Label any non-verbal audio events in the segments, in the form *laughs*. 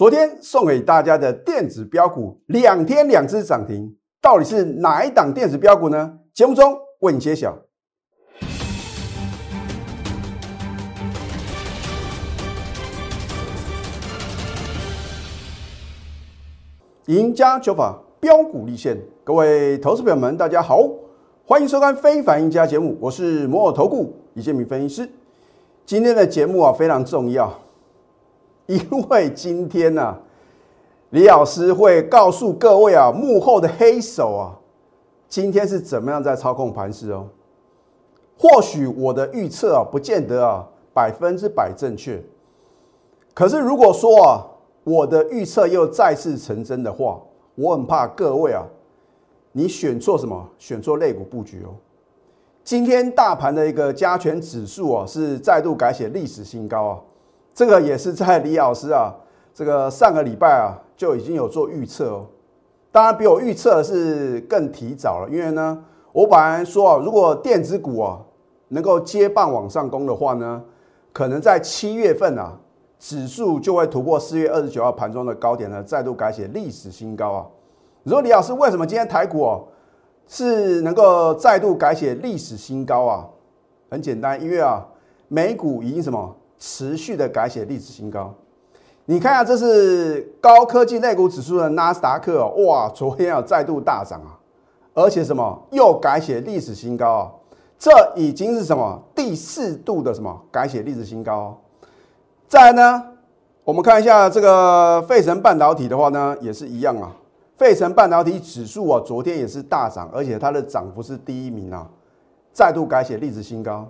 昨天送给大家的电子标股，两天两只涨停，到底是哪一档电子标股呢？节目中为你揭晓。赢家九法标股立现，各位投资朋友们，大家好，欢迎收看《非凡赢家》节目，我是摩尔投顾李建明分析师。今天的节目啊非常重要，因为今天呢、李老师会告诉各位啊幕后的黑手啊，今天是怎么样在操控盘势哦。或许我的预测啊，不见得啊百分之百正确，可是如果说啊我的预测又再次成真的话，我很怕各位啊，你选错什么？选错类股布局哦。今天大盘的一个加权指数啊，是再度改写历史新高啊。这个也是在李老师啊，这个上个礼拜啊就已经有做预测哦。当然比我预测的是更提早了，因为呢，我本来说啊，如果电子股啊能够接棒往上攻的话呢，可能在七月份啊，指数就会突破四月二十九号盘中的高点呢，再度改写历史新高啊。你说李老师为什么今天台股哦、是能够再度改写历史新高啊？很简单，因为啊，美股已经什么持续的改写历史新高。你看下，这是高科技类股指数的纳斯达克，哇，昨天啊再度大涨啊，而且什么又改写历史新高啊？这已经是什么第四度的什么改写历史新高、再来呢，我们看一下这个费城半导体的话呢，也是一样啊。费城半导体指数啊，昨天也是大涨，而且它的涨幅是第一名啊，再度改写历史新高。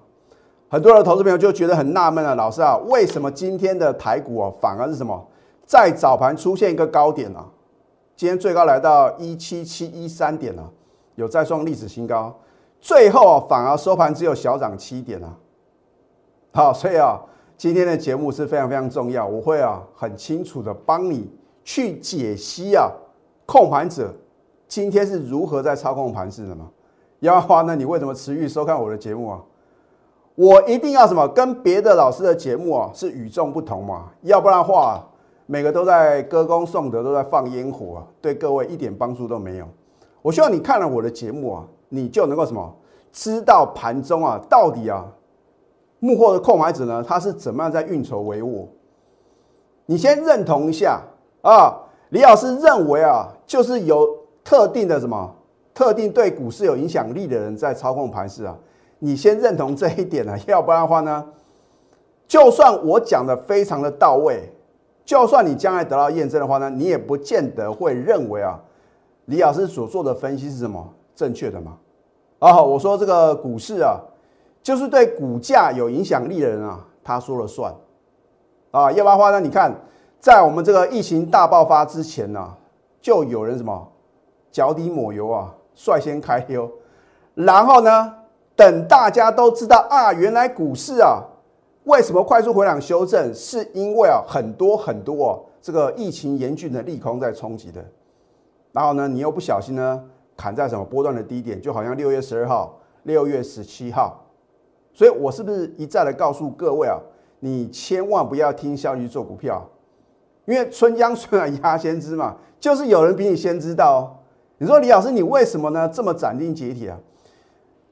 很多的投资朋友就觉得很纳闷啊，老师啊，为什么今天的台股啊反而是什么在早盘出现一个高点啊？今天最高来到一七七一三点啊，有再创历史新高，最后反而收盘只有小涨七点啊。好，所以啊，今天的节目是非常非常重要，我会啊很清楚的帮你去解析啊。控盘者今天是如何在操控盘势的吗？要不然的话呢，你为什么持续收看我的节目啊？我一定要什么跟别的老师的节目啊是与众不同嘛？要不然的话，每个都在歌功颂德，都在放烟火啊，对各位一点帮助都没有。我希望你看了我的节目啊，你就能够什么知道盘中啊到底啊幕后的控盘者呢，他是怎么样在运筹帷幄？你先认同一下啊。李老师认为啊，就是有特定的什么特定对股市有影响力的人在操控盘势啊。你先认同这一点呢、啊，*laughs* 要不然的话呢，就算我讲的非常的到位，就算你将来得到验证的话呢，你也不见得会认为啊，李老师所做的分析是什么正确的嘛？啊，我说这个股市啊，就是对股价有影响力的人啊，他说了算啊，要不然的话呢，你看。在我们这个疫情大爆发之前呢、啊，就有人什么脚底抹油啊，率先开溜，然后呢，等大家都知道啊，原来股市啊为什么快速回档修正，是因为啊很多很多、啊、这个疫情严峻的利空在冲击的，然后呢，你又不小心呢砍在什么波段的低点，就好像六月十二号、六月十七号，所以我是不是一再的告诉各位啊，你千万不要听消息做股票。因为春江水暖鸭先知嘛，就是有人比你先知道、你说李老师，你为什么呢？这么斩钉截铁啊？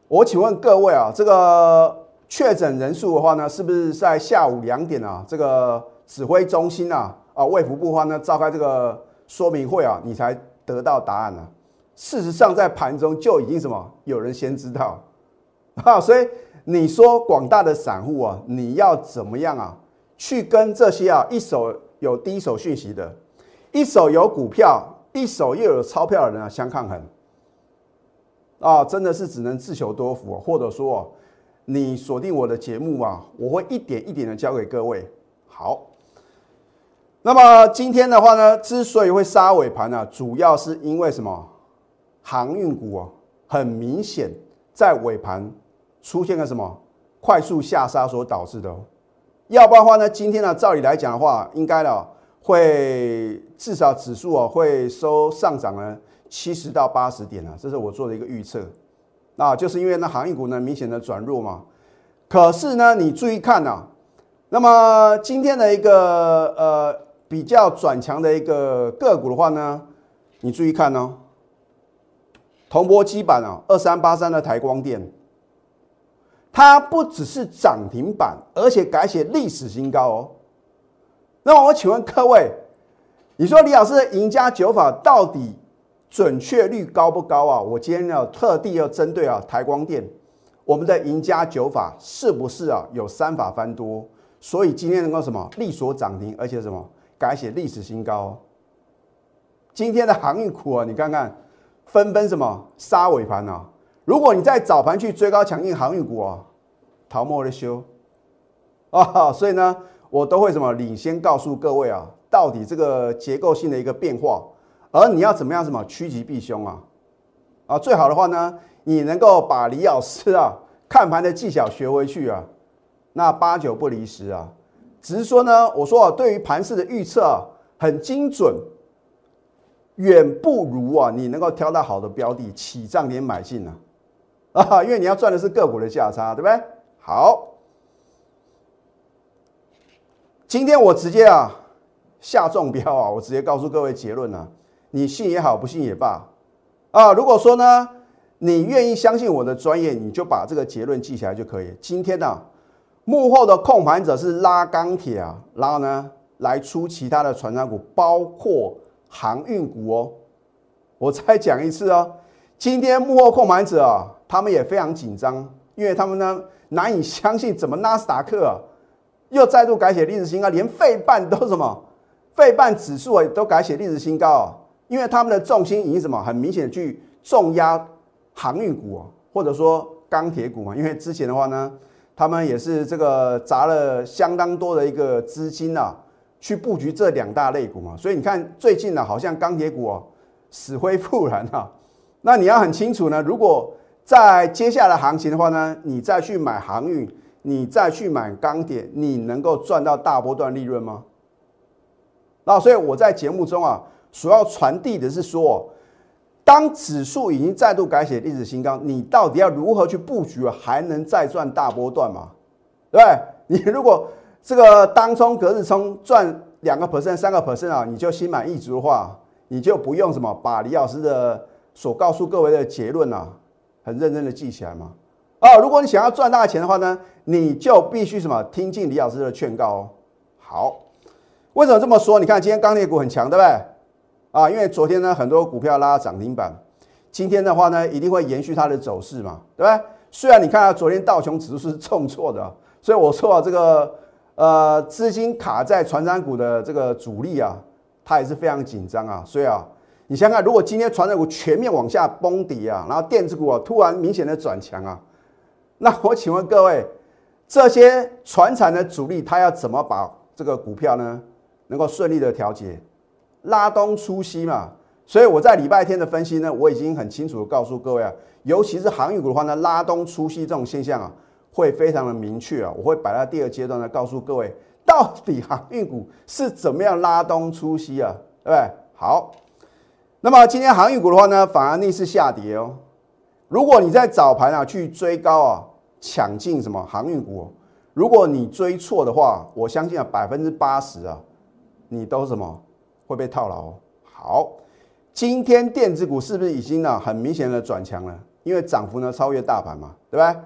我请问各位啊，这个确诊人数的话呢，是不是在下午两点啊？这个指挥中心啊啊卫福部的话呢召开这个说明会啊，你才得到答案呢、啊？事实上，在盘中就已经什么有人先知道啊，*laughs* 所以你说广大的散户啊，你要怎么样啊？去跟这些啊一手。有第一手讯息的，一手有股票，一手又有钞票的人啊，相抗衡啊，真的是只能自求多福、或者说你锁定我的节目啊，我会一点一点的教给各位。好，那么今天的话呢，之所以会杀尾盘呢、啊，主要是因为什么？航运股啊，很明显在尾盘出现了什么快速下杀所导致的、要不然的话呢，今天呢，照理来讲的话，应该呢会至少指数啊会收上涨呢七十到八十点啊，这是我做的一个预测。啊，就是因为那航运股呢明显的转弱嘛。可是呢，你注意看呐、啊，那么今天的一个呃比较转强的一个个股的话呢，你注意看哦，铜箔基板啊，二三八三的台光电，它不只是涨停板，而且改写历史新高哦。那么我请问各位，你说李老师的赢家九法到底准确率高不高啊？我今天要特地要针对啊台光电，我们的赢家九法是不是啊有三法翻多？所以今天能够什么力所涨停，而且什么改写历史新高？今天的航运股啊，你看看纷纷什么杀尾盘啊！如果你在早盘去追高抢进航运股啊，逃莫的修啊！所以呢。我都会什么领先告诉各位啊，到底这个结构性的一个变化，而你要怎么样什么趋吉避凶啊？啊，最好的话呢，你能够把李老师啊 *laughs* 看盘的技巧学回去啊，那八九不离十啊。只是说呢，我说啊，对于盘势的预测很精准，远不如啊你能够挑到好的标的起涨点买进啊啊，*laughs* 因为你要赚的是个股的价差，对不对？好。今天我直接啊下中标啊，我直接告诉各位结论啊，你信也好，不信也罢啊。如果说呢，你愿意相信我的专业，你就把这个结论记起来就可以。今天呢，幕后的控盘者是拉钢铁啊，然后呢来出其他的船长股，包括航运股哦。我再讲一次哦，今天幕后控盘者啊，他们也非常紧张，因为他们呢难以相信，怎么纳斯达克啊？又再度改写历史新高，连费半都什么？费半指数啊都改写历史新高啊！因为他们的重心已经什么？很明显的去重压航运股啊，或者说钢铁股嘛。因为之前的话呢，他们也是这个砸了相当多的一个资金啊，去布局这两大类股嘛。所以你看最近呢，好像钢铁股哦死灰复燃啊。那你要很清楚呢，如果在接下来行情的话呢，你再去买航运。你再去买钢铁，你能够赚到大波段利润吗？那所以我在节目中啊，所要传递的是说，当指数已经再度改写历史新高，你到底要如何去布局，还能再赚大波段吗？对不对？你如果这个当冲、隔日冲赚两个 percent、三个 percent 啊，你就心满意足的话，你就不用什么把李老师的所告诉各位的结论啊，很认真的记起来嘛？哦，如果你想要赚大钱的话呢，你就必须什么听进李老师的劝告哦。好，为什么这么说？你看今天钢铁股很强，对不对？啊，因为昨天呢很多股票拉涨停板，今天的话呢一定会延续它的走势嘛，对不对？虽然你看到昨天道琼指数是重挫的，所以我说啊这个呃资金卡在传染股的这个主力啊，它也是非常紧张啊。所以啊，你想想，如果今天传染股全面往下崩底啊，然后电子股啊突然明显的转强啊。那我请问各位，这些船产的主力，他要怎么把这个股票呢，能够顺利的调节，拉东出西嘛？所以我在礼拜天的分析呢，我已经很清楚的告诉各位啊，尤其是航运股的话呢，拉东出西这种现象啊，会非常的明确啊。我会摆在第二阶段呢，告诉各位，到底航运股是怎么样拉东出西啊，对不对？好，那么今天航运股的话呢，反而逆势下跌哦。如果你在早盘啊去追高啊，抢进什么航运股，如果你追错的话，我相信啊百分之八十啊，你都什么会被套牢。好，今天电子股是不是已经呢很明显的转强了？因为涨幅呢超越大盘嘛，对吧？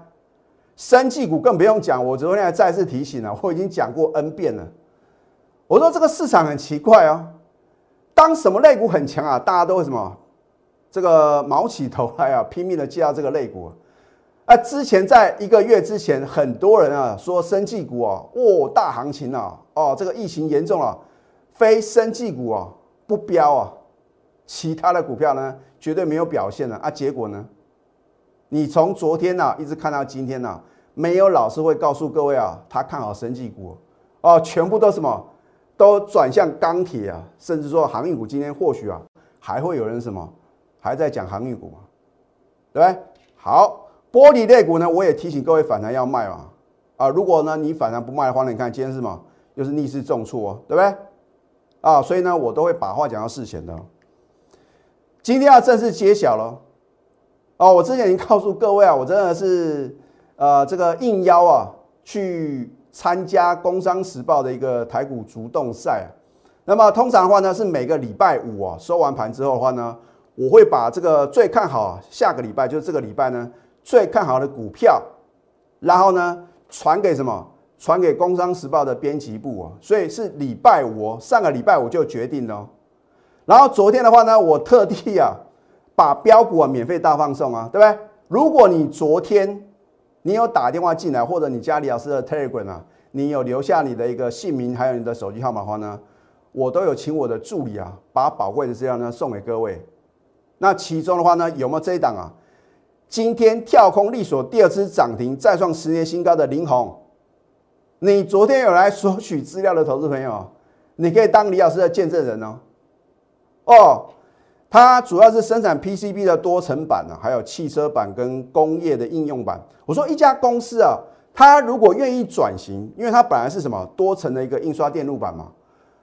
生技股更不用讲，我昨天还再次提醒了，我已经讲过 N 遍了。我说这个市场很奇怪啊，当什么类股很强啊，大家都会什么？这个毛起头来啊，拼命的介绍这个类股啊。之前在一个月之前，很多人啊说生技股啊，哦大行情啊，哦这个疫情严重了，非生技股啊不标啊，其他的股票呢绝对没有表现了啊。结果呢，你从昨天呢一直看到今天呢，没有老师会告诉各位啊，他看好生技股哦，全部都什么都转向钢铁啊，甚至说航运股今天或许啊还会有人什么。还在讲航运股嘛，对不对？好，玻璃类股呢，我也提醒各位反弹要卖嘛。啊，如果呢你反弹不卖的话，你看今天是什么？又是逆势重挫哦，对不对？啊，所以呢，我都会把话讲到事前的。今天要正式揭晓了。哦，我之前已经告诉各位啊，我真的是呃这个应邀啊去参加《工商时报》的一个台股主动赛。那么通常的话呢，是每个礼拜五啊收完盘之后的话呢，我会把这个最看好下个礼拜就是这个礼拜呢最看好的股票，然后呢传给什么？传给《工商时报》的编辑部啊。所以是礼拜五，上个礼拜五就决定了。然后昨天的话呢，我特地啊把标股啊免费大放送啊，对不对？如果你昨天你有打电话进来，或者你家里老师的 Telegram 啊，你有留下你的一个姓名还有你的手机号码的话呢？我都有请我的助理啊，把宝贵的资料呢送给各位。那其中的话呢，有没有这一档啊？今天跳空力所第二次涨停，再创十年新高的林红，你昨天有来索取资料的投资朋友，你可以当李老师的见证人哦。哦，它主要是生产 PCB 的多层板啊，还有汽车板跟工业的应用板。我说一家公司啊，它如果愿意转型，因为它本来是什么多层的一个印刷电路板嘛。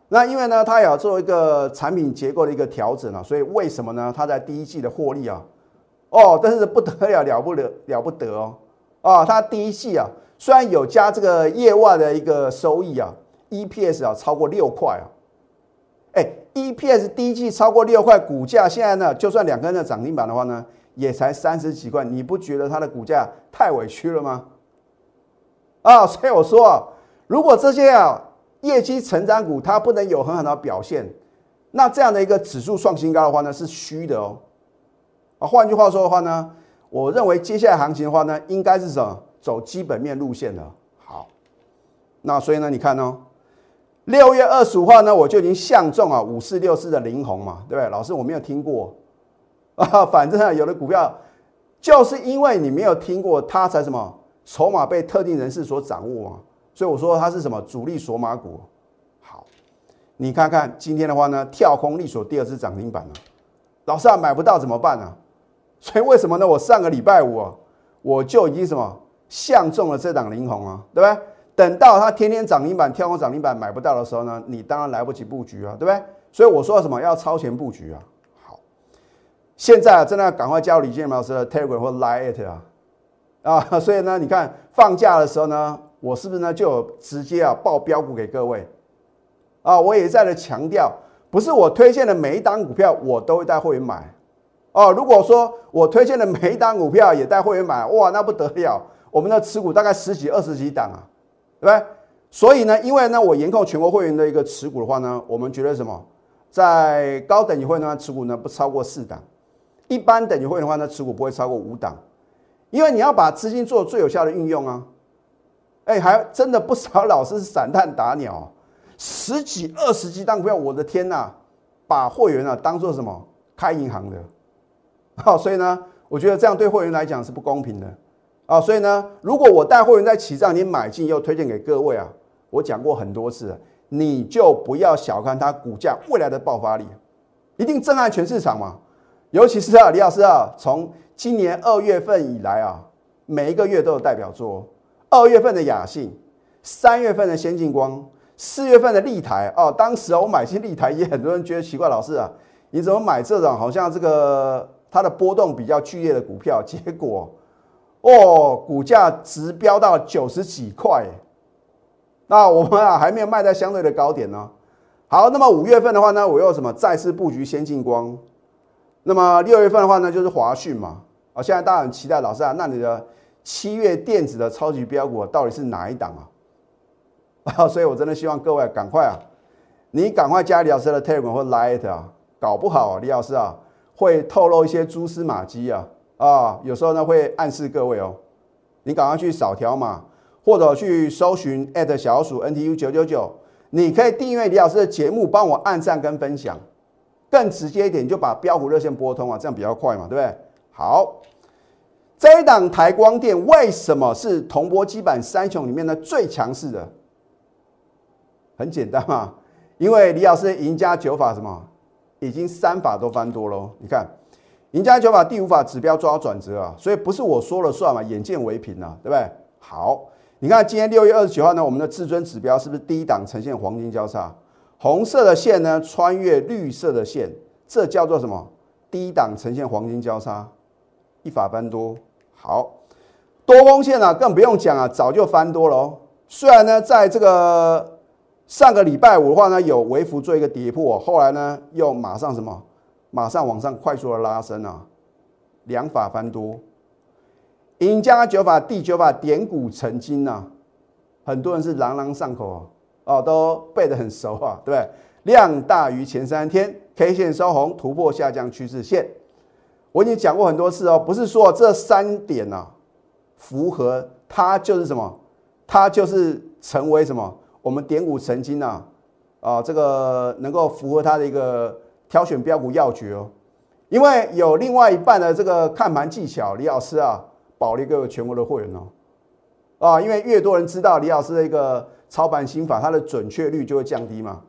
那因为呢，它也要做一个产品结构的一个调整啊，所以为什么呢？它在第一季的获利啊，哦，但是不得了了不了了不得哦，啊，它第一季啊，虽然有加这个业外的一个收益啊，EPS 啊超过六块啊，哎，EPS 第一季超过六块，股价现在呢，就算两根的涨停板的话呢，也才三十几块，你不觉得它的股价太委屈了吗？啊，*laughs* 所以我说啊，如果这些啊。业绩成长股它不能有很好的表现，那这样的一个指数创新高的话呢是虚的哦。啊，换句话说的话呢，我认为接下来行情的话呢，应该是什么走基本面路线的。好，那所以呢，你看哦，六月二十五号呢，我就已经相中啊五四六四的林红嘛，对不对？老师我没有听过啊，*laughs* 反正啊有的股票就是因为你没有听过，它才什么筹码被特定人士所掌握嘛。所以我说它是什么主力索马股？好，你看看今天的话呢，跳空力所第二次涨停板了。老师啊，买不到怎么办呢？所以为什么呢？我上个礼拜五啊，我就已经什么相中了这档灵红啊，对不对？等到它天天涨停板、跳空涨停板买不到的时候呢，你当然来不及布局啊，对不对？所以我说什么要超前布局啊。好，现在真的要赶快加入李建老师的 Telegram 或 Line 啊啊！*laughs* 所以呢，你看放假的时候呢。我是不是呢就直接啊报标股给各位啊？我也在的强调，不是我推荐的每一档股票我都会带会员买哦。如果说我推荐的每一档股票也带会员买，哇，那不得了！我们的持股大概十几、二十几档啊，对不对？所以呢，因为呢我严控全国会员的一个持股的话呢，我们觉得什么，在高等级会员的持股呢不超过四档，一般等级会员的话呢持股不会超过五档，因为你要把资金做最有效的运用啊。哎，还真的不少老师是散弹打鸟，十几二十几档股票，我的天呐，把会员啊当做什么？开银行的，好，所以呢，我觉得这样对会员来讲是不公平的。啊。所以呢，如果我带会员在起账，你买进，又推荐给各位啊，我讲过很多次，你就不要小看它股价未来的爆发力，一定震撼全市场嘛。尤其是啊，李老师啊，从今年二月份以来啊，每一个月都有代表作。二月份的雅信，三月份的先进光，四月份的立台哦。当时啊我买进立台，也很多人觉得奇怪，老师啊，你怎么买这种好像这个它的波动比较剧烈的股票？结果哦，股价直飙到九十几块，那我们啊还没有卖在相对的高点呢。好，那么五月份的话呢，我又什么再次布局先进光？那么六月份的话呢，就是华讯嘛。啊，现在大家很期待，老师啊，那你的。七月电子的超级标股到底是哪一档啊？啊，*laughs* 所以我真的希望各位赶快啊，你赶快加李老师的 Telegram 或 Lite 啊，搞不好李老师啊会透露一些蛛丝马迹啊啊，有时候呢会暗示各位哦，你赶快去扫条码，或者去搜寻小鼠 NTU 九九九，你可以订阅李老师的节目，帮我按赞跟分享，更直接一点就把标股热线拨通啊，这样比较快嘛，对不对？好。这一档台光电为什么是铜箔基板三雄里面的最强势的？很简单嘛，因为李老师赢家九法什么，已经三法都翻多喽。你看，赢家九法第五法指标抓转折啊，所以不是我说了算嘛，眼见为凭啊，对不对？好，你看今天六月二十九号呢，我们的至尊指标是不是第一档呈现黄金交叉？红色的线呢穿越绿色的线，这叫做什么？第一档呈现黄金交叉，一法翻多。好多空线啊，更不用讲啊，早就翻多了哦。虽然呢，在这个上个礼拜五的话呢，有微幅做一个跌破，后来呢又马上什么，马上往上快速的拉升啊，两法翻多。赢家九法第九法点股成金呐，很多人是朗朗上口啊，哦，都背得很熟啊，对不对？量大于前三天，K 线收红，突破下降趋势线。我已经讲过很多次哦，不是说这三点呐符合，它就是什么，它就是成为什么，我们点股成金呐，啊，这个能够符合它的一个挑选标股要诀哦。因为有另外一半的这个看盘技巧，李老师啊。保了一个全国的会员哦，啊，因为越多人知道李老师的一个操盘心法，它的准确率就会降低嘛。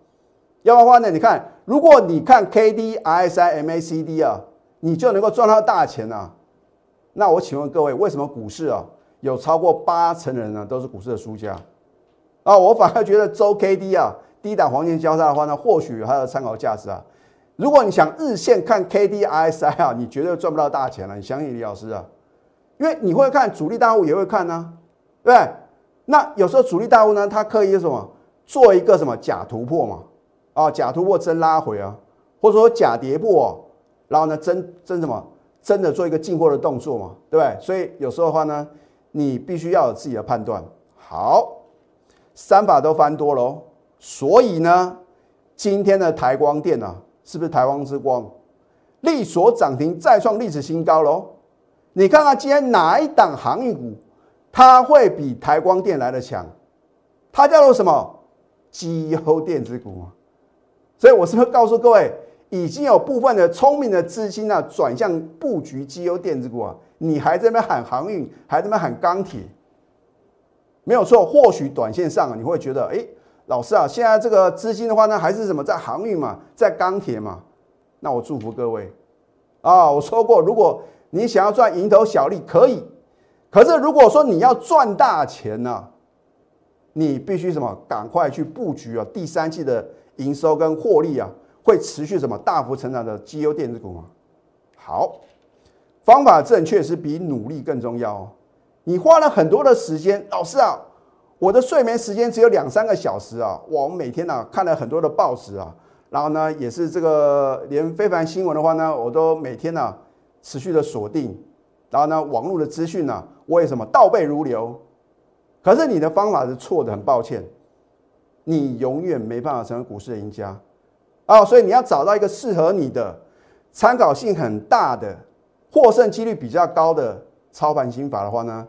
要不然的话呢，你看，如果你看 K D I S I M A C D 啊，你就能够赚到大钱啊。那我请问各位，为什么股市啊有超过八成人呢都是股市的输家啊？我反而觉得周 K D 啊低档黄金交叉的话呢，或许它的参考价值啊。如果你想日线看 K D I S I 啊，你绝对赚不到大钱了。你相信李老师啊？因为你会看主力大户也会看呢，对不对？那有时候主力大户呢，他刻意什么做一个什么假突破嘛，啊，假突破真拉回啊，或者说假跌破，然后呢真真什么真的做一个进货的动作嘛，对不对？所以有时候的话呢，你必须要有自己的判断。好，三把都翻多喽，所以呢，今天的台光电啊，是不是台湾之光？力所涨停再创历史新高喽。你看看今天哪一档航运股，它会比台光电来的强？它叫做什么？绩优电子股所以我是不是告诉各位，已经有部分的聪明的资金啊，转向布局绩优电子股啊？你还在那边喊航运，还在那边喊钢铁，没有错。或许短线上你会觉得，哎，老师啊，现在这个资金的话呢，还是什么在航运嘛，在钢铁嘛？那我祝福各位啊！我说过，如果你想要赚蝇头小利可以，可是如果说你要赚大钱呢，你必须什么？赶快去布局啊！第三季的营收跟获利啊，会持续什么大幅成长的绩优电子股吗？好，方法正确是比努力更重要哦。你花了很多的时间，老师啊，我的睡眠时间只有两三个小时啊，我每天呢看了很多的报纸啊，然后呢也是这个连非凡新闻的话呢，我都每天呢。持续的锁定，然后呢，网络的资讯呢，我也什么倒背如流。可是你的方法是错的，很抱歉，你永远没办法成为股市的赢家啊！所以你要找到一个适合你的、参考性很大的、获胜几率比较高的操盘心法的话呢，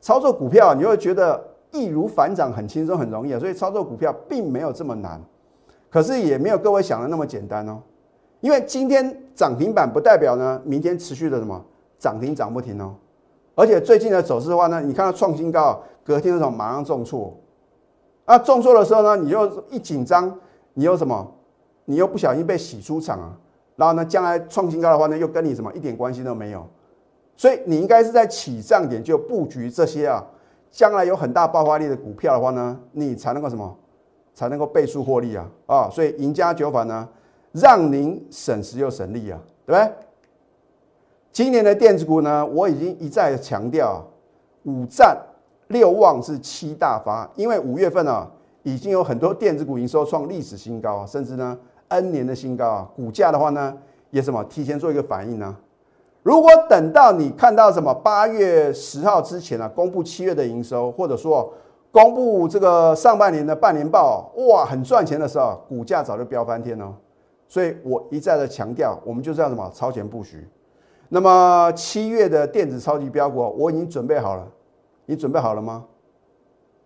操作股票你会觉得易如反掌，很轻松、很容易！所以操作股票并没有这么难，可是也没有各位想的那么简单哦。因为今天涨停板不代表呢，明天持续的什么涨停涨不停哦。而且最近的走势的话呢，你看到创新高，隔天的时候马上重挫，啊，重挫的时候呢，你又一紧张，你又什么，你又不小心被洗出场啊。然后呢，将来创新高的话呢，又跟你什么一点关系都没有。所以你应该是在起涨点就布局这些啊，将来有很大爆发力的股票的话呢，你才能够什么，才能够倍数获利啊啊！所以赢家九法呢。让您省时又省力啊，对不对？今年的电子股呢，我已经一再强调，五战六旺是七大发，因为五月份啊，已经有很多电子股营收创历史新高，甚至呢 N 年的新高啊，股价的话呢，也什么提前做一个反应呢？如果等到你看到什么八月十号之前啊，公布七月的营收，或者说公布这个上半年的半年报，哇，很赚钱的时候，股价早就飙翻天了。所以我一再的强调，我们就是要什么超前布局。那么七月的电子超级标股，我已经准备好了，你准备好了吗？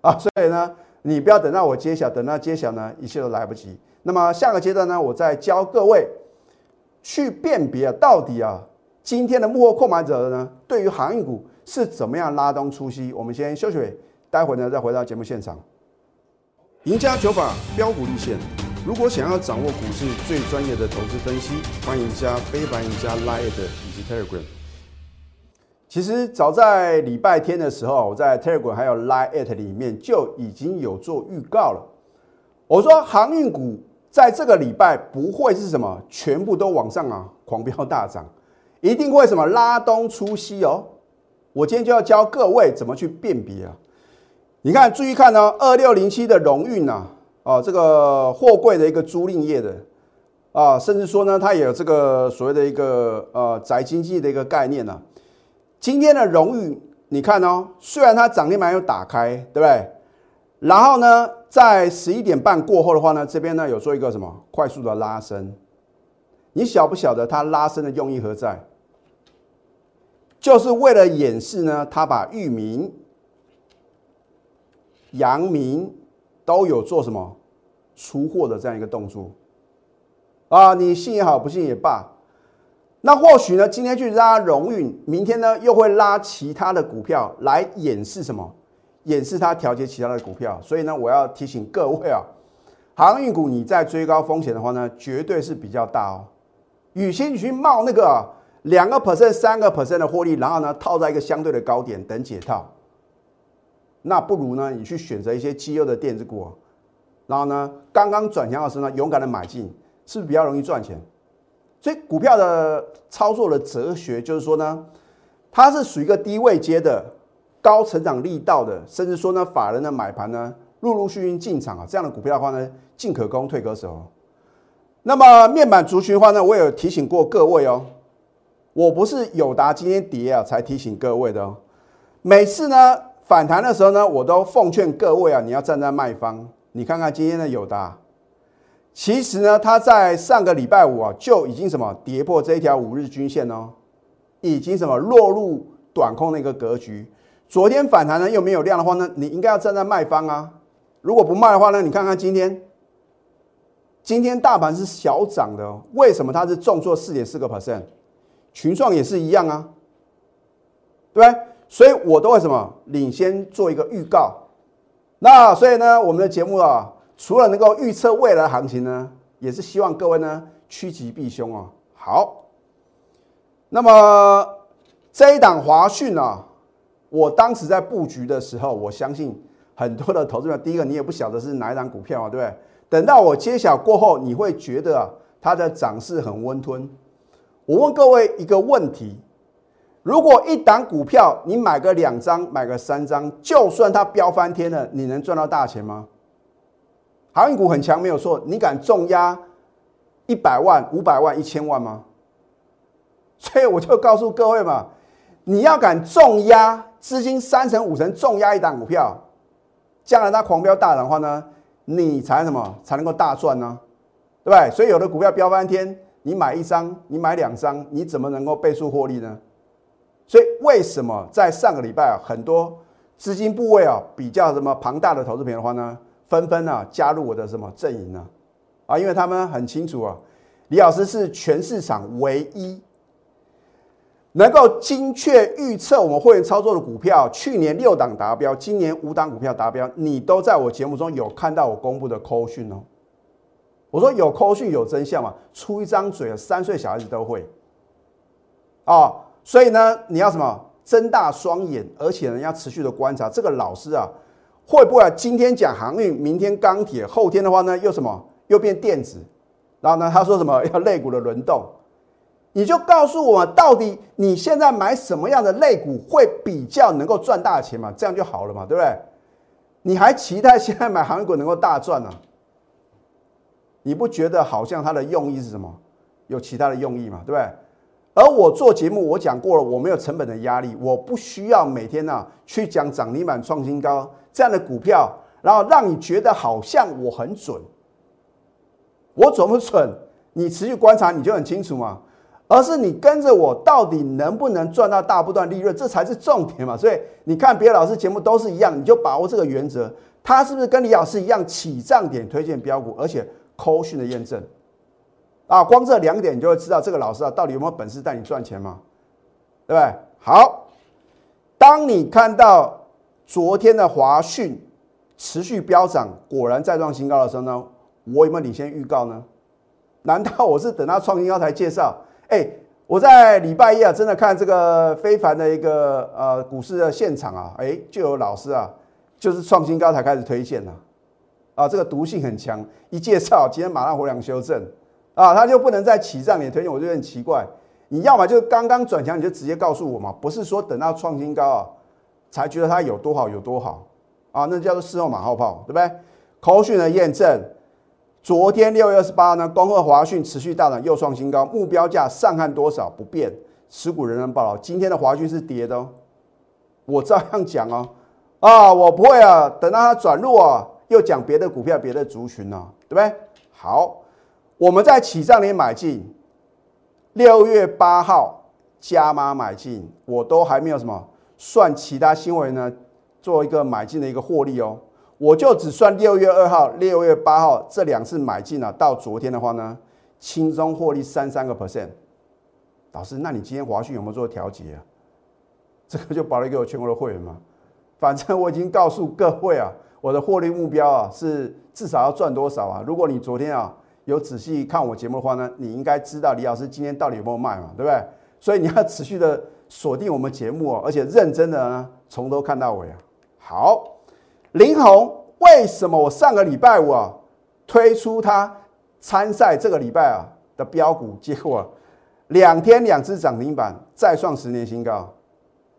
啊，所以呢，你不要等到我揭晓，等到揭晓呢，一切都来不及。那么下个阶段呢，我再教各位去辨别啊，到底啊，今天的幕后购买者呢，对于航运股是怎么样拉东出西。我们先休息，待会呢再回到节目现场。赢家九法标股立线。如果想要掌握股市最专业的投资分析，欢迎加非凡、加 Line 以及 Telegram。其实早在礼拜天的时候，我在 Telegram 还有 Line 里面就已经有做预告了。我说航运股在这个礼拜不会是什么全部都往上啊狂飙大涨，一定会什么拉东出西哦。我今天就要教各位怎么去辨别啊。你看，注意看哦，二六零七的荣运呐。啊，这个货柜的一个租赁业的啊，甚至说呢，它也有这个所谓的一个呃宅经济的一个概念呢。今天的荣誉，你看哦，虽然它涨停板有打开，对不对？然后呢，在十一点半过后的话呢，这边呢有做一个什么快速的拉升。你晓不晓得它拉升的用意何在？就是为了演示呢，他把域名、阳明都有做什么出货的这样一个动作啊？你信也好，不信也罢。那或许呢，今天去拉荣运，明天呢又会拉其他的股票来演示什么？演示它调节其他的股票。所以呢，我要提醒各位啊，航运股你在追高风险的话呢，绝对是比较大哦。与其你去冒那个两个 percent、三个 percent 的获利，然后呢套在一个相对的高点等解套，那不如呢你去选择一些绩优的电子股，然后呢刚刚转向的时候呢勇敢的买进，是不是比较容易赚钱？所以股票的操作的哲学就是说呢，它是属于一个低位接的高成长力道的，甚至说呢法人的买盘呢陆陆续续进场啊，这样的股票的话呢进可攻退可守。那么面板族群的话呢，我有提醒过各位哦，我不是友达今天跌啊才提醒各位的哦，每次呢反弹的时候呢，我都奉劝各位啊，你要站在卖方。你看看今天的友达。其实呢，它在上个礼拜五啊就已经什么跌破这一条五日均线哦，已经什么落入短空的一个格局。昨天反弹呢又没有量的话呢，你应该要站在卖方啊。如果不卖的话呢，你看看今天，今天大盘是小涨的，为什么它是重挫四点四个 percent？群创也是一样啊，对不对？所以我都会什么领先做一个预告。那所以呢，我们的节目啊。除了能够预测未来的行情呢，也是希望各位呢趋吉避凶啊。好，那么这一档华讯啊，我当时在布局的时候，我相信很多的投资者，第一个你也不晓得是哪一档股票啊，对不对？等到我揭晓过后，你会觉得啊，它的涨势很温吞。我问各位一个问题：如果一档股票你买个两张、买个三张，就算它飙翻天了，你能赚到大钱吗？航运股很强，没有错。你敢重压一百万、五百万、一千万吗？所以我就告诉各位嘛，你要敢重压资金三成、五成重压一档股票，将来它狂飙大涨的话呢，你才什么才能够大赚呢？对不对？所以有的股票飙翻天，你买一张、你买两张，你怎么能够倍数获利呢？所以为什么在上个礼拜啊，很多资金部位啊比较什么庞大的投资品的话呢？纷纷啊加入我的什么阵营呢？啊，因为他们很清楚啊，李老师是全市场唯一能够精确预测我们会员操作的股票。去年六档达标，今年五档股票达标，你都在我节目中有看到我公布的扣讯哦。我说有扣讯有真相嘛？出一张嘴，三岁小孩子都会啊。所以呢，你要什么？睁大双眼，而且呢要持续的观察这个老师啊。会不会今天讲航运，明天钢铁，后天的话呢又什么又变电子？然后呢他说什么 *laughs* 要肋骨的轮动？你就告诉我到底你现在买什么样的肋骨会比较能够赚大钱嘛？这样就好了嘛，对不对？你还期待现在买航运股能够大赚呢？你不觉得好像它的用意是什么？有其他的用意嘛，对不对？而我做节目，我讲过了，我没有成本的压力，我不需要每天呢去讲涨停板创新高。这样的股票，然后让你觉得好像我很准，我准不准？你持续观察你就很清楚嘛。而是你跟着我，到底能不能赚到大波段利润，这才是重点嘛。所以你看别的老师节目都是一样，你就把握这个原则。他是不是跟李老师一样起涨点推荐标股，而且扣讯的验证啊？光这两点你就会知道这个老师啊到底有没有本事带你赚钱嘛？对不对？好，当你看到。昨天的华讯持续飙涨，果然再创新高的时候呢，我有没有领先预告呢？难道我是等到创新高才介绍？*laughs* 哎，我在礼拜一啊，真的看这个非凡的一个呃股市的现场啊，哎，就有老师啊，就是创新高才开始推荐呢，啊，这个毒性很强，一介绍今天马上回量修正啊，他就不能再起涨点推荐，我就很奇怪，你要么就刚刚转强你就直接告诉我嘛，不是说等到创新高啊。才觉得它有多好有多好啊，那叫做事后马后炮，对不对？口讯的验证。昨天六月二十八呢，恭贺华讯持续大涨，又创新高，目标价上看多少不变，持股人人报道。今天的华讯是跌的哦，我照样讲哦，啊，我不会啊，等到它转弱啊，又讲别的股票、别的族群呢，对不对？好，我们在起涨点买进，六月八号加码买进，我都还没有什么算其他新闻呢，做一个买进的一个获利哦。我就只算六月二号、六月八号这两次买进了，到昨天的话呢，轻松获利三三个 percent。老师，那你今天华讯有没有做调节啊？这个就保留给我全国的会员嘛。反正我已经告诉各位啊，我的获利目标啊是至少要赚多少啊？如果你昨天啊有仔细看我节目的话呢，你应该知道李老师今天到底有没有卖嘛，对不对？所以你要持续的锁定我们节目啊，而且认真的呢从头看到尾啊。好。林红为什么我上个礼拜五啊推出它参赛这个礼拜啊的标股，结果两天两只涨停板，再创十年新高。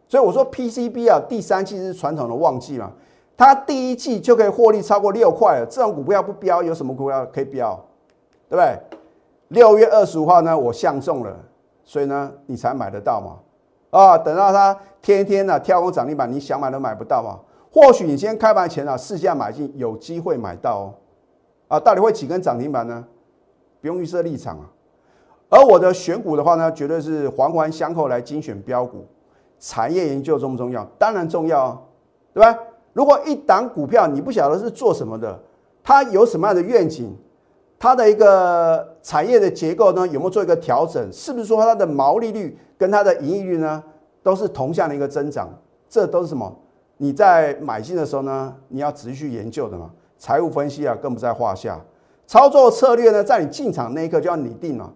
所以我说 PCB 啊，第三季是传统的旺季嘛，它第一季就可以获利超过六块了。这种股票不标，有什么股票可以标？对不对？六月二十五号呢，我相中了，所以呢，你才买得到嘛。啊，等到它天天呢跳空涨停板，你想买都买不到嘛。或许你先开盘前啊，试下买进，有机会买到哦。啊，到底会几根涨停板呢？不用预设立场啊。而我的选股的话呢，绝对是环环相扣来精选标股。产业研究重不重要？当然重要啊，对吧？如果一档股票你不晓得是做什么的，它有什么样的愿景，它的一个产业的结构呢，有没有做一个调整？是不是说它的毛利率跟它的盈利率呢，都是同向的一个增长？这都是什么？你在买进的时候呢，你要仔细去研究的嘛。财务分析啊，更不在话下。操作策略呢，在你进场那一刻就要拟定了，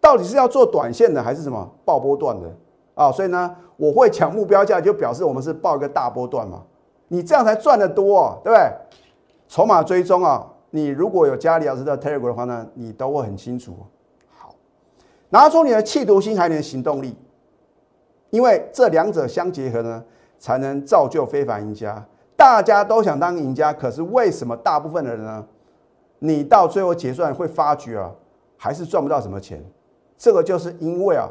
到底是要做短线的还是什么爆波段的啊？所以呢，我会抢目标价，就表示我们是报一个大波段嘛。你这样才赚得多，哦对不对？筹码追踪啊，你如果有加李老师的 Telegram 的话呢，你都会很清楚。好，拿出你的企图心，还有你的行动力，因为这两者相结合呢。才能造就非凡赢家。大家都想当赢家，可是为什么大部分的人呢？你到最后结算会发觉啊，还是赚不到什么钱。这个就是因为啊，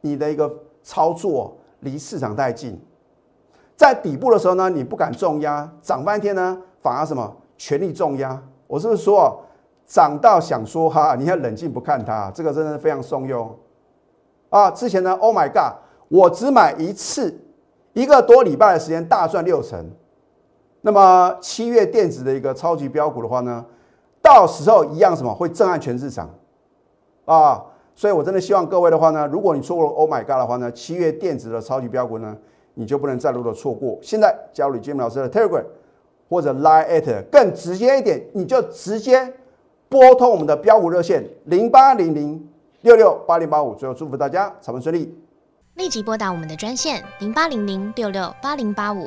你的一个操作离市场太近，在底部的时候呢，你不敢重压，涨半天呢，反而什么全力重压。我是不是说涨到想说哈，你要冷静不看它，这个真的是非常松庸啊。之前呢，Oh my God，我只买一次。一个多礼拜的时间大赚六成，那么七月电子的一个超级标股的话呢，到时候一样什么会震撼全市场啊！所以我真的希望各位的话呢，如果你错过了 Oh my God 的话呢，七月电子的超级标股呢，你就不能再落的错过。现在加入李建明老师的 Telegram 或者 Line at 更直接一点，你就直接拨通我们的标股热线零八零零六六八零八五。最后祝福大家财运顺利。立即拨打我们的专线零八零零六六八零八五